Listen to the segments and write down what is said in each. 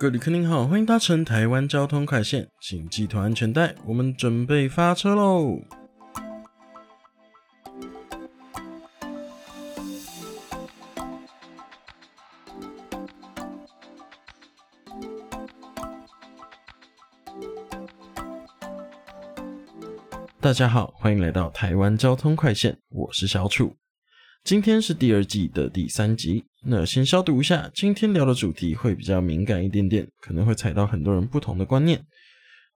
各位旅客您好，欢迎搭乘台湾交通快线，请系好安全带，我们准备发车喽！大家好，欢迎来到台湾交通快线，我是小楚。今天是第二季的第三集，那先消毒一下，今天聊的主题会比较敏感一点点，可能会踩到很多人不同的观念。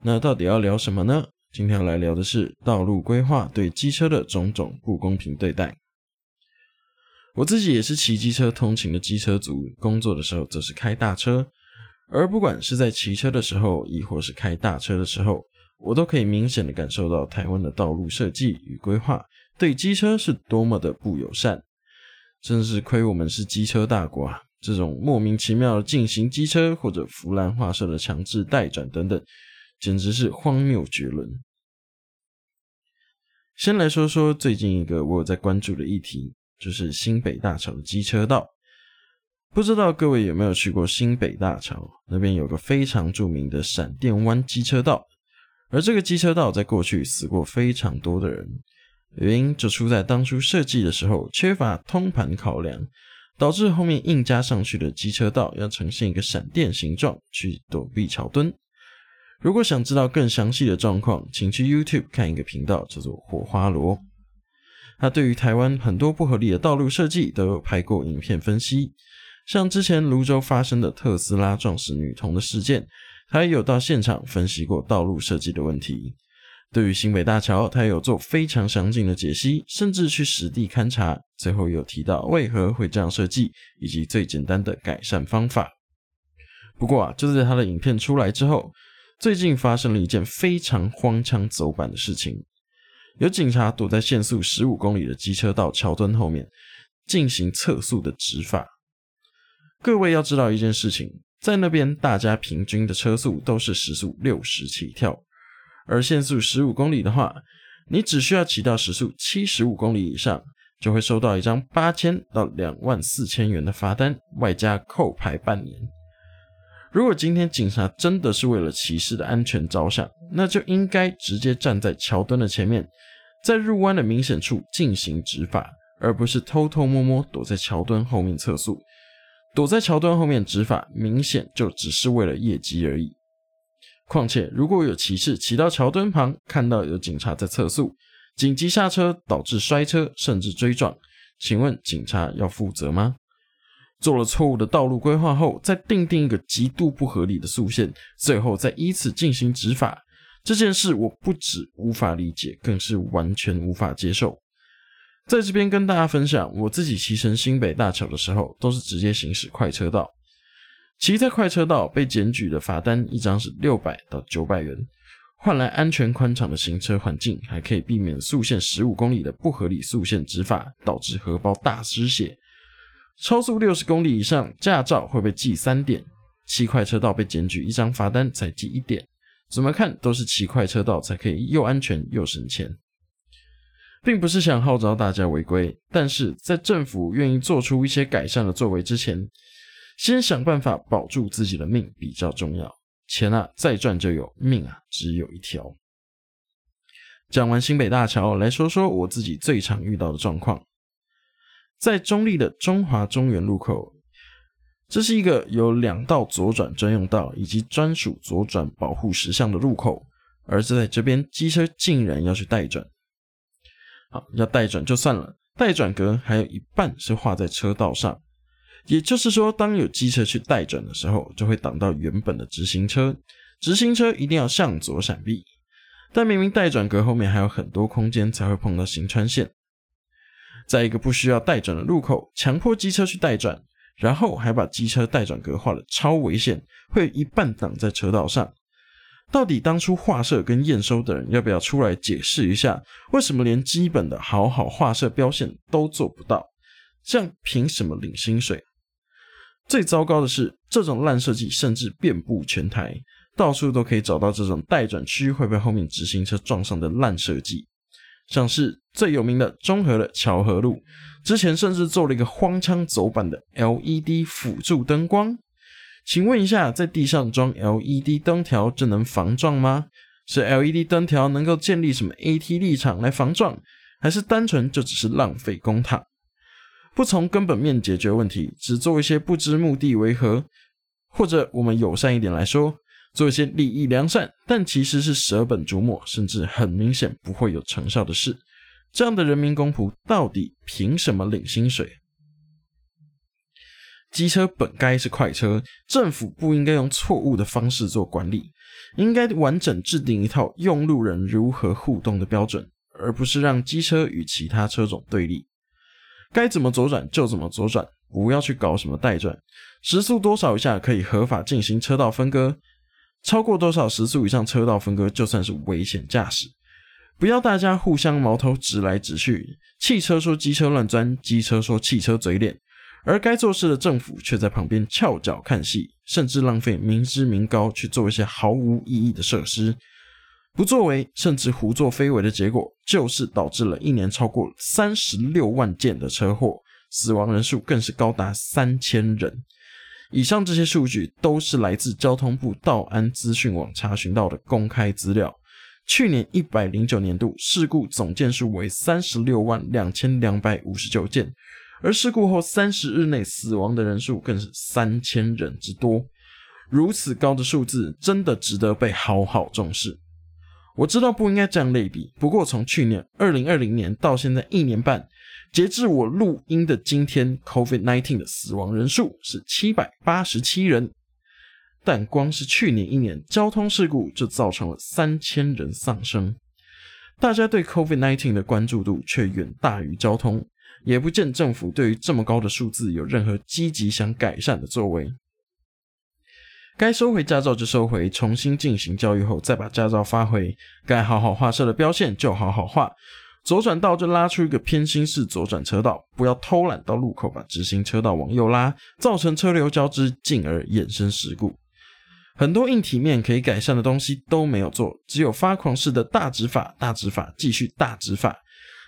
那到底要聊什么呢？今天要来聊的是道路规划对机车的种种不公平对待。我自己也是骑机车通勤的机车族，工作的时候则是开大车，而不管是在骑车的时候，亦或是开大车的时候，我都可以明显的感受到台湾的道路设计与规划。对机车是多么的不友善，真是亏我们是机车大国啊！这种莫名其妙的进行机车或者弗兰画社的强制代转等等，简直是荒谬绝伦。先来说说最近一个我有在关注的议题，就是新北大桥的机车道。不知道各位有没有去过新北大桥？那边有个非常著名的闪电湾机车道，而这个机车道在过去死过非常多的人。原因就出在当初设计的时候缺乏通盘考量，导致后面硬加上去的机车道要呈现一个闪电形状去躲避桥墩。如果想知道更详细的状况，请去 YouTube 看一个频道叫做火花罗，他对于台湾很多不合理的道路设计都有拍过影片分析，像之前泸州发生的特斯拉撞死女童的事件，他也有到现场分析过道路设计的问题。对于新北大桥，他有做非常详尽的解析，甚至去实地勘察，最后有提到为何会这样设计，以及最简单的改善方法。不过啊，就在他的影片出来之后，最近发生了一件非常荒腔走板的事情，有警察躲在限速十五公里的机车道桥墩后面进行测速的执法。各位要知道一件事情，在那边大家平均的车速都是时速六十起跳。而限速十五公里的话，你只需要骑到时速七十五公里以上，就会收到一张八千到两万四千元的罚单，外加扣牌半年。如果今天警察真的是为了骑士的安全着想，那就应该直接站在桥墩的前面，在入弯的明显处进行执法，而不是偷偷摸摸躲在桥墩后面测速。躲在桥墩后面执法，明显就只是为了业绩而已。况且，如果有骑士骑到桥墩旁，看到有警察在测速，紧急下车导致摔车甚至追撞，请问警察要负责吗？做了错误的道路规划后，再定定一个极度不合理的速线，最后再依此进行执法，这件事我不止无法理解，更是完全无法接受。在这边跟大家分享，我自己骑乘新北大桥的时候，都是直接行驶快车道。骑在快车道被检举的罚单一张是六百到九百元，换来安全宽敞的行车环境，还可以避免速限十五公里的不合理速限执法，导致荷包大失血。超速六十公里以上，驾照会被记三点；骑快车道被检举一张罚单才记一点。怎么看都是骑快车道才可以又安全又省钱，并不是想号召大家违规，但是在政府愿意做出一些改善的作为之前。先想办法保住自己的命比较重要，钱啊再赚就有，命啊只有一条。讲完新北大桥，来说说我自己最常遇到的状况。在中立的中华中原路口，这是一个有两道左转专用道以及专属左转保护石像的路口，而在这边机车竟然要去带转。好，要带转就算了，带转格还有一半是画在车道上。也就是说，当有机车去带转的时候，就会挡到原本的直行车，直行车一定要向左闪避。但明明带转格后面还有很多空间才会碰到行穿线，在一个不需要带转的路口，强迫机车去带转，然后还把机车带转格画的超危险，会一半挡在车道上。到底当初画设跟验收的人要不要出来解释一下，为什么连基本的好好画设标线都做不到？这样凭什么领薪水？最糟糕的是，这种烂设计甚至遍布全台，到处都可以找到这种待转区会被后面直行车撞上的烂设计。像是最有名的中和的桥河路，之前甚至做了一个荒腔走板的 LED 辅助灯光，请问一下，在地上装 LED 灯条，这能防撞吗？是 LED 灯条能够建立什么 AT 立场来防撞，还是单纯就只是浪费公帑？不从根本面解决问题，只做一些不知目的为何，或者我们友善一点来说，做一些利益良善，但其实是舍本逐末，甚至很明显不会有成效的事。这样的人民公仆到底凭什么领薪水？机车本该是快车，政府不应该用错误的方式做管理，应该完整制定一套用路人如何互动的标准，而不是让机车与其他车种对立。该怎么左转就怎么左转，不要去搞什么带转。时速多少以下可以合法进行车道分割，超过多少时速以上车道分割就算是危险驾驶。不要大家互相矛头指来指去，汽车说机车乱钻，机车说汽车嘴脸。而该做事的政府却在旁边翘脚看戏，甚至浪费民脂民膏去做一些毫无意义的设施，不作为甚至胡作非为的结果，就是导致了一年超过三十六万件的车祸，死亡人数更是高达三千人。以上这些数据都是来自交通部道安资讯网查询到的公开资料。去年一百零九年度事故总件数为三十六万两千两百五十九件。而事故后三十日内死亡的人数更是三千人之多，如此高的数字真的值得被好好重视。我知道不应该这样类比，不过从去年二零二零年到现在一年半，截至我录音的今天，COVID-19 的死亡人数是七百八十七人，但光是去年一年交通事故就造成了三千人丧生，大家对 COVID-19 的关注度却远大于交通。也不见政府对于这么高的数字有任何积极想改善的作为。该收回驾照就收回，重新进行教育后再把驾照发回。该好好画设的标线就好好画，左转道就拉出一个偏心式左转车道，不要偷懒到路口把直行车道往右拉，造成车流交织，进而衍生事故。很多硬体面可以改善的东西都没有做，只有发狂式的大执法、大执法，继续大执法。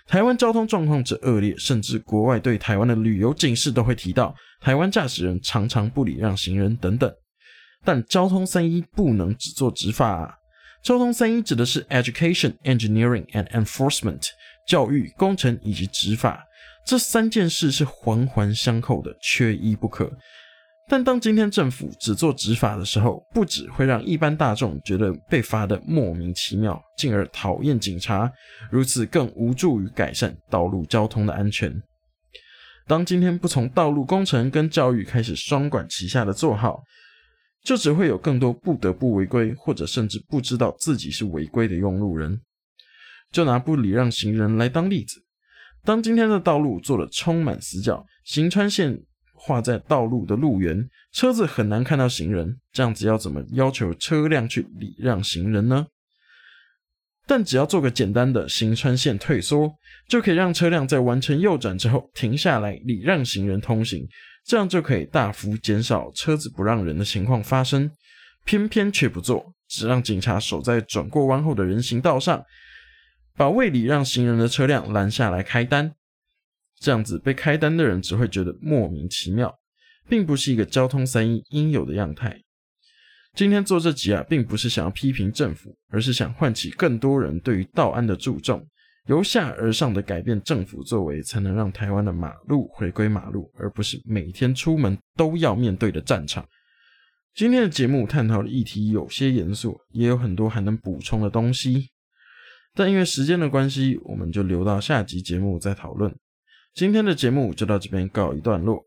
台湾交通状况之恶劣，甚至国外对台湾的旅游警示都会提到，台湾驾驶人常常不礼让行人等等。但交通三一不能只做执法啊！交通三一指的是 education、engineering and enforcement，教育、工程以及执法这三件事是环环相扣的，缺一不可。但当今天政府只做执法的时候，不只会让一般大众觉得被罚的莫名其妙，进而讨厌警察，如此更无助于改善道路交通的安全。当今天不从道路工程跟教育开始双管齐下的做好，就只会有更多不得不违规，或者甚至不知道自己是违规的用路人。就拿不礼让行人来当例子，当今天的道路做了充满死角，行川线。画在道路的路缘，车子很难看到行人，这样子要怎么要求车辆去礼让行人呢？但只要做个简单的行穿线退缩，就可以让车辆在完成右转之后停下来礼让行人通行，这样就可以大幅减少车子不让人的情况发生。偏偏却不做，只让警察守在转过弯后的人行道上，把未礼让行人的车辆拦下来开单。这样子被开单的人只会觉得莫名其妙，并不是一个交通三一应有的样态。今天做这集啊，并不是想要批评政府，而是想唤起更多人对于道安的注重，由下而上的改变政府作为，才能让台湾的马路回归马路，而不是每天出门都要面对的战场。今天的节目探讨的议题有些严肃，也有很多还能补充的东西，但因为时间的关系，我们就留到下集节目再讨论。今天的节目就到这边告一段落。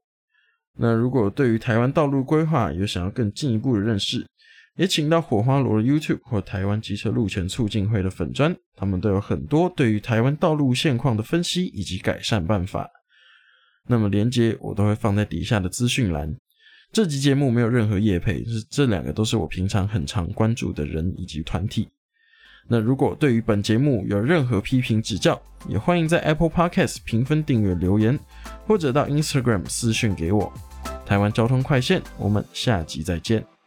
那如果对于台湾道路规划有想要更进一步的认识，也请到火花罗的 YouTube 或台湾机车路权促进会的粉砖，他们都有很多对于台湾道路现况的分析以及改善办法。那么连接我都会放在底下的资讯栏。这集节目没有任何业配，是这两个都是我平常很常关注的人以及团体。那如果对于本节目有任何批评指教，也欢迎在 Apple Podcast 评分、订阅、留言，或者到 Instagram 私讯给我。台湾交通快线，我们下集再见。